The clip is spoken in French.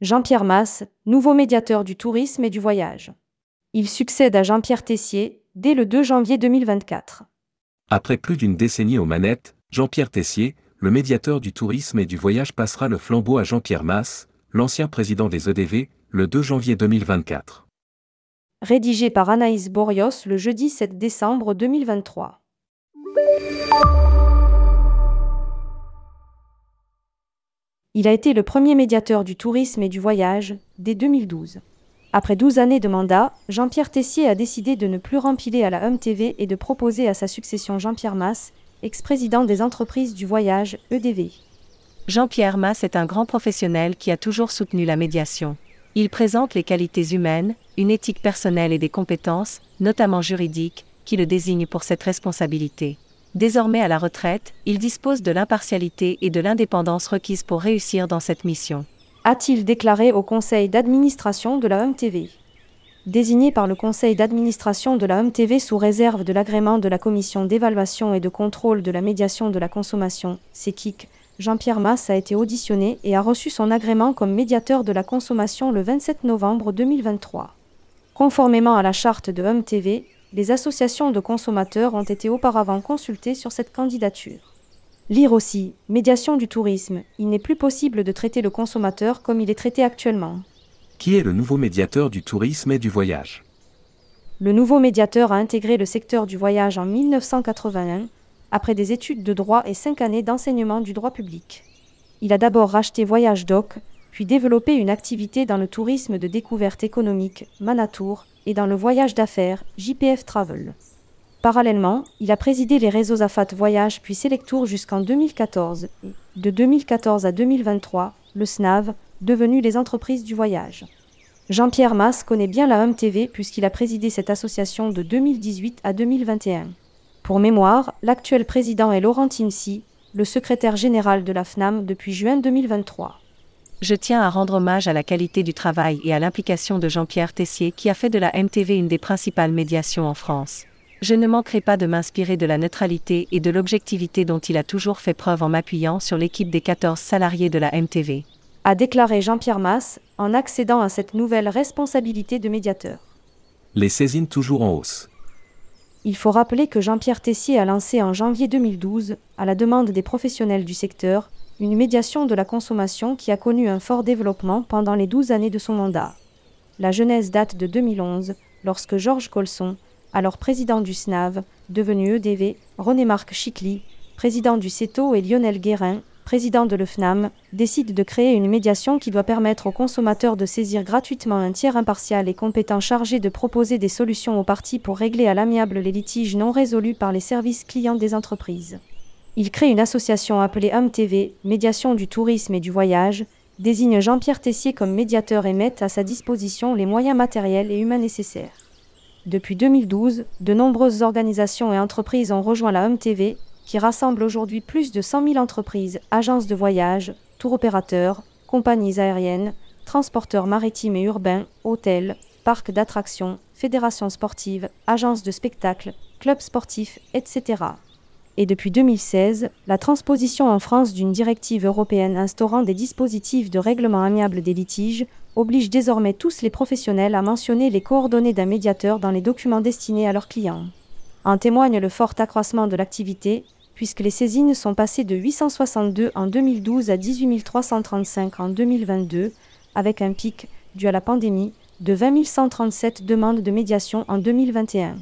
Jean-Pierre Masse, nouveau médiateur du tourisme et du voyage. Il succède à Jean-Pierre Tessier dès le 2 janvier 2024. Après plus d'une décennie aux manettes, Jean-Pierre Tessier, le médiateur du tourisme et du voyage passera le flambeau à Jean-Pierre Masse, l'ancien président des EDV, le 2 janvier 2024. Rédigé par Anaïs Borios le jeudi 7 décembre 2023. Il a été le premier médiateur du tourisme et du voyage dès 2012. Après 12 années de mandat, Jean-Pierre Tessier a décidé de ne plus rempiler à la Hum TV et de proposer à sa succession Jean-Pierre Masse, ex-président des entreprises du voyage EDV. Jean-Pierre Masse est un grand professionnel qui a toujours soutenu la médiation. Il présente les qualités humaines, une éthique personnelle et des compétences, notamment juridiques, qui le désignent pour cette responsabilité. Désormais à la retraite, il dispose de l'impartialité et de l'indépendance requises pour réussir dans cette mission. A-t-il déclaré au conseil d'administration de la TV Désigné par le conseil d'administration de la TV sous réserve de l'agrément de la commission d'évaluation et de contrôle de la médiation de la consommation, CEKIC, Jean-Pierre Masse a été auditionné et a reçu son agrément comme médiateur de la consommation le 27 novembre 2023. Conformément à la charte de TV, les associations de consommateurs ont été auparavant consultées sur cette candidature. Lire aussi, médiation du tourisme, il n'est plus possible de traiter le consommateur comme il est traité actuellement. Qui est le nouveau médiateur du tourisme et du voyage? Le nouveau médiateur a intégré le secteur du voyage en 1981, après des études de droit et cinq années d'enseignement du droit public. Il a d'abord racheté Voyage Doc, puis développé une activité dans le tourisme de découverte économique, Manatour, et dans le voyage d'affaires, JPF Travel. Parallèlement, il a présidé les réseaux Afat Voyage puis Selectour jusqu'en 2014 et, de 2014 à 2023, le SNAV, devenu les entreprises du voyage. Jean-Pierre Masse connaît bien la Hum TV puisqu'il a présidé cette association de 2018 à 2021. Pour mémoire, l'actuel président est Laurent Timsi, le secrétaire général de la FNAM depuis juin 2023. Je tiens à rendre hommage à la qualité du travail et à l'implication de Jean-Pierre Tessier qui a fait de la MTV une des principales médiations en France. Je ne manquerai pas de m'inspirer de la neutralité et de l'objectivité dont il a toujours fait preuve en m'appuyant sur l'équipe des 14 salariés de la MTV. A déclaré Jean-Pierre Masse en accédant à cette nouvelle responsabilité de médiateur. Les saisines toujours en hausse. Il faut rappeler que Jean-Pierre Tessier a lancé en janvier 2012, à la demande des professionnels du secteur, une médiation de la consommation qui a connu un fort développement pendant les 12 années de son mandat. La genèse date de 2011, lorsque Georges Colson, alors président du SNAV, devenu EDV, René-Marc Chicly, président du CETO et Lionel Guérin, président de l'EFNAM, décident de créer une médiation qui doit permettre aux consommateurs de saisir gratuitement un tiers impartial et compétent chargé de proposer des solutions aux parties pour régler à l'amiable les litiges non résolus par les services clients des entreprises. Il crée une association appelée Hum TV, Médiation du tourisme et du voyage, désigne Jean-Pierre Tessier comme médiateur et met à sa disposition les moyens matériels et humains nécessaires. Depuis 2012, de nombreuses organisations et entreprises ont rejoint la Hum TV, qui rassemble aujourd'hui plus de 100 000 entreprises, agences de voyage, tour opérateurs, compagnies aériennes, transporteurs maritimes et urbains, hôtels, parcs d'attractions, fédérations sportives, agences de spectacles, clubs sportifs, etc et depuis 2016, la transposition en France d'une directive européenne instaurant des dispositifs de règlement amiable des litiges oblige désormais tous les professionnels à mentionner les coordonnées d'un médiateur dans les documents destinés à leurs clients. En témoigne le fort accroissement de l'activité, puisque les saisines sont passées de 862 en 2012 à 18 335 en 2022, avec un pic, dû à la pandémie, de 20 137 demandes de médiation en 2021.